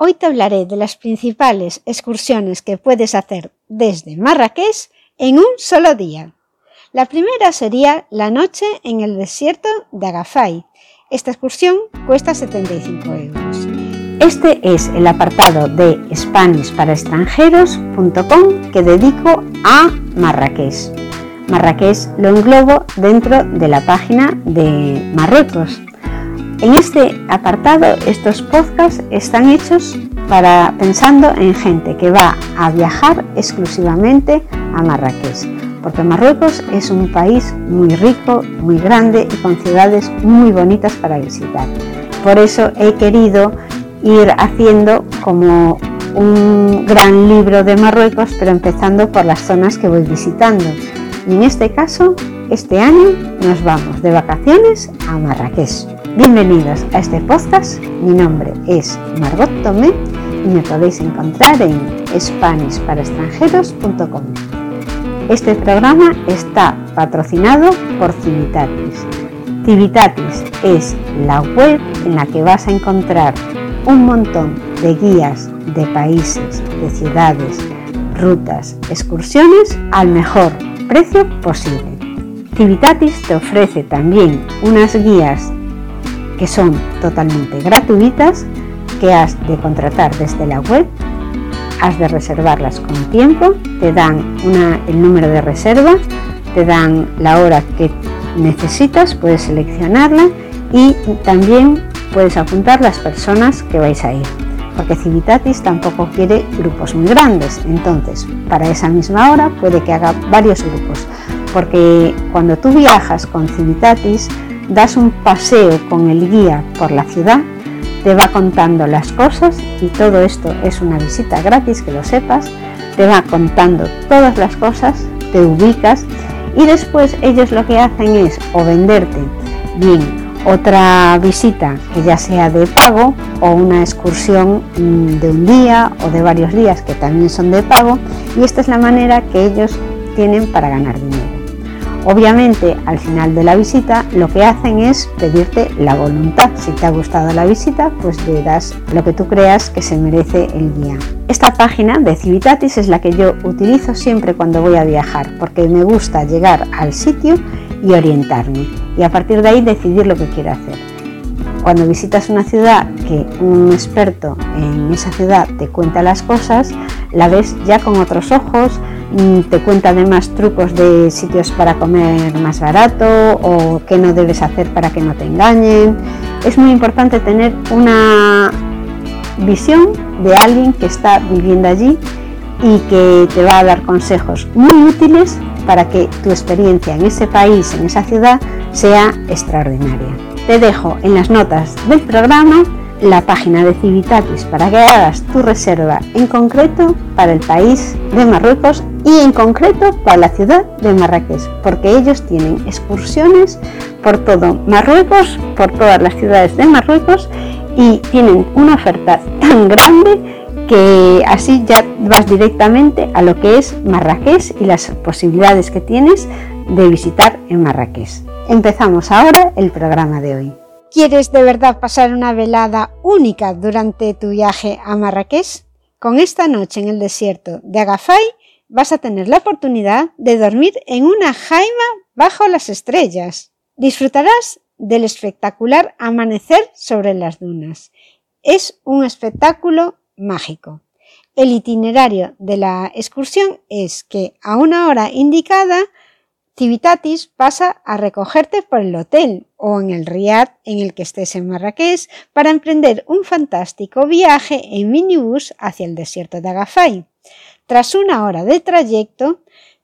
Hoy te hablaré de las principales excursiones que puedes hacer desde Marrakech en un solo día. La primera sería la noche en el desierto de Agafay. Esta excursión cuesta 75 euros. Este es el apartado de SpanishParaExtranjeros.com que dedico a Marrakech. Marrakech lo englobo dentro de la página de Marruecos en este apartado, estos podcasts están hechos para pensando en gente que va a viajar exclusivamente a Marrakech, porque Marruecos es un país muy rico, muy grande y con ciudades muy bonitas para visitar. Por eso he querido ir haciendo como un gran libro de Marruecos, pero empezando por las zonas que voy visitando. Y en este caso, este año nos vamos de vacaciones a Marrakech. Bienvenidos a este podcast. Mi nombre es Margot Tomé y me podéis encontrar en SpanishParaExtranjeros.com. Este programa está patrocinado por Civitatis. Civitatis es la web en la que vas a encontrar un montón de guías de países, de ciudades, rutas, excursiones al mejor precio posible. Civitatis te ofrece también unas guías que son totalmente gratuitas, que has de contratar desde la web, has de reservarlas con tiempo, te dan el número de reserva, te dan la hora que necesitas, puedes seleccionarla y también puedes apuntar las personas que vais a ir. Porque Civitatis tampoco quiere grupos muy grandes, entonces para esa misma hora puede que haga varios grupos. Porque cuando tú viajas con Civitatis, das un paseo con el guía por la ciudad, te va contando las cosas y todo esto es una visita gratis, que lo sepas, te va contando todas las cosas, te ubicas y después ellos lo que hacen es o venderte bien otra visita que ya sea de pago o una excursión mm, de un día o de varios días que también son de pago y esta es la manera que ellos tienen para ganar. Obviamente, al final de la visita, lo que hacen es pedirte la voluntad. Si te ha gustado la visita, pues le das lo que tú creas que se merece el guía. Esta página de Civitatis es la que yo utilizo siempre cuando voy a viajar, porque me gusta llegar al sitio y orientarme, y a partir de ahí decidir lo que quiero hacer. Cuando visitas una ciudad que un experto en esa ciudad te cuenta las cosas, la ves ya con otros ojos, te cuenta además trucos de sitios para comer más barato o qué no debes hacer para que no te engañen. Es muy importante tener una visión de alguien que está viviendo allí y que te va a dar consejos muy útiles para que tu experiencia en ese país, en esa ciudad, sea extraordinaria. Te dejo en las notas del programa la página de Civitatis para que hagas tu reserva en concreto para el país de Marruecos y en concreto para la ciudad de Marrakech, porque ellos tienen excursiones por todo Marruecos, por todas las ciudades de Marruecos y tienen una oferta tan grande que así ya vas directamente a lo que es Marrakech y las posibilidades que tienes de visitar en Marrakech. Empezamos ahora el programa de hoy. ¿Quieres de verdad pasar una velada única durante tu viaje a Marrakech? Con esta noche en el desierto de Agafay vas a tener la oportunidad de dormir en una jaima bajo las estrellas. Disfrutarás del espectacular amanecer sobre las dunas. Es un espectáculo mágico. El itinerario de la excursión es que a una hora indicada Civitatis pasa a recogerte por el hotel o en el riad en el que estés en Marrakech para emprender un fantástico viaje en minibús hacia el desierto de Agafay. Tras una hora de trayecto,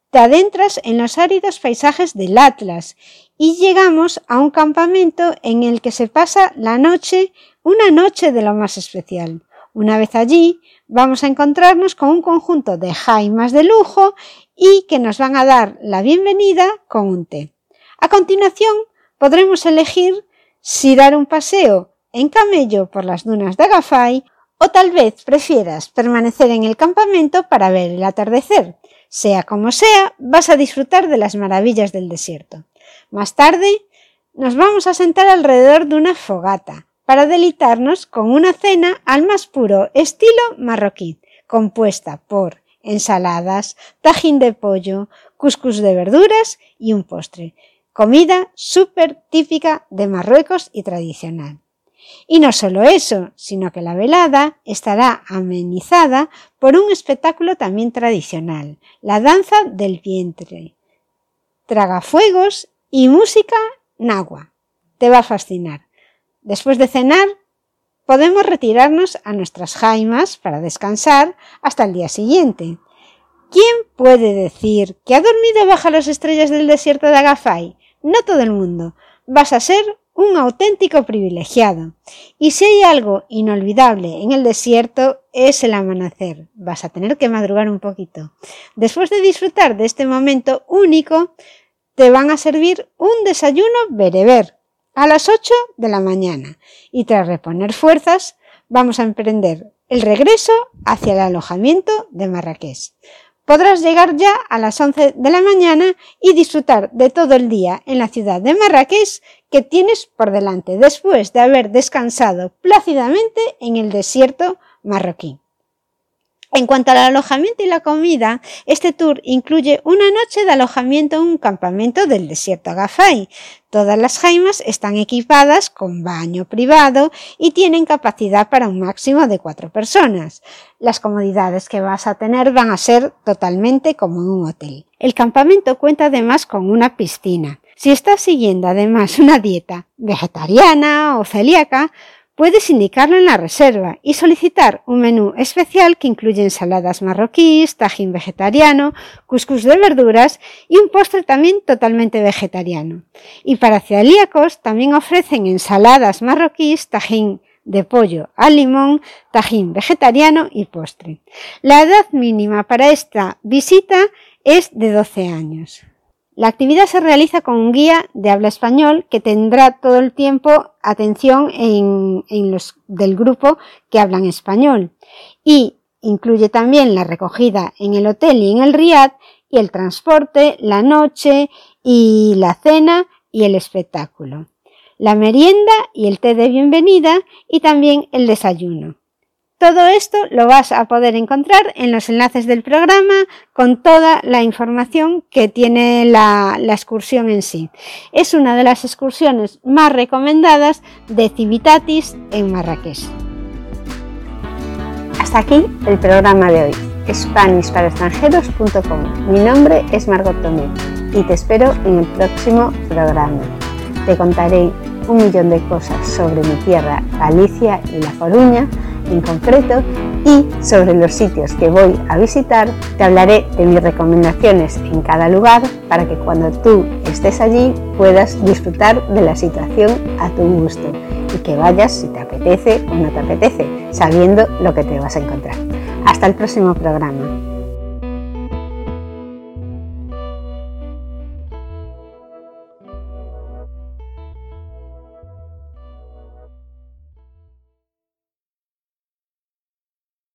te adentras en los áridos paisajes del Atlas y llegamos a un campamento en el que se pasa la noche, una noche de lo más especial. Una vez allí, vamos a encontrarnos con un conjunto de jaimas de lujo y que nos van a dar la bienvenida con un té. A continuación, podremos elegir si dar un paseo en camello por las dunas de Agafay o tal vez prefieras permanecer en el campamento para ver el atardecer. Sea como sea, vas a disfrutar de las maravillas del desierto. Más tarde, nos vamos a sentar alrededor de una fogata para deleitarnos con una cena al más puro estilo marroquí, compuesta por ensaladas, tajín de pollo, cuscús de verduras y un postre. Comida súper típica de Marruecos y tradicional. Y no solo eso, sino que la velada estará amenizada por un espectáculo también tradicional, la danza del vientre, tragafuegos y música nagua. Te va a fascinar. Después de cenar, podemos retirarnos a nuestras jaimas para descansar hasta el día siguiente. ¿Quién puede decir que ha dormido bajo las estrellas del desierto de Agafay? No todo el mundo. Vas a ser un auténtico privilegiado. Y si hay algo inolvidable en el desierto es el amanecer. Vas a tener que madrugar un poquito. Después de disfrutar de este momento único, te van a servir un desayuno bereber a las 8 de la mañana y tras reponer fuerzas vamos a emprender el regreso hacia el alojamiento de Marrakech. Podrás llegar ya a las 11 de la mañana y disfrutar de todo el día en la ciudad de Marrakech que tienes por delante después de haber descansado plácidamente en el desierto marroquí. En cuanto al alojamiento y la comida, este tour incluye una noche de alojamiento en un campamento del desierto Agafay. Todas las jaimas están equipadas con baño privado y tienen capacidad para un máximo de cuatro personas. Las comodidades que vas a tener van a ser totalmente como en un hotel. El campamento cuenta además con una piscina. Si estás siguiendo además una dieta vegetariana o celíaca, Puedes indicarlo en la reserva y solicitar un menú especial que incluye ensaladas marroquíes, tajín vegetariano, cuscús de verduras y un postre también totalmente vegetariano. Y para celíacos también ofrecen ensaladas marroquíes, tajín de pollo al limón, tajín vegetariano y postre. La edad mínima para esta visita es de 12 años. La actividad se realiza con un guía de habla español que tendrá todo el tiempo atención en, los del grupo que hablan español y incluye también la recogida en el hotel y en el Riad y el transporte, la noche y la cena y el espectáculo, la merienda y el té de bienvenida y también el desayuno. Todo esto lo vas a poder encontrar en los enlaces del programa con toda la información que tiene la, excursión en sí. Es una de las excursiones más recomendadas de Civitatis en Marrakech. Hasta aquí el programa de hoy. SpanishParaExtranjeros.com Mi nombre es Margot Tomé y te espero en el próximo programa. Te contaré un millón de cosas sobre mi tierra, Galicia y La Coruña en concreto y sobre los sitios que voy a visitar te hablaré de mis recomendaciones en cada lugar para que cuando tú estés allí puedas disfrutar de la situación a tu gusto y que vayas si te apetece o no te apetece, sabiendo lo que te vas a encontrar. Hasta el próximo programa.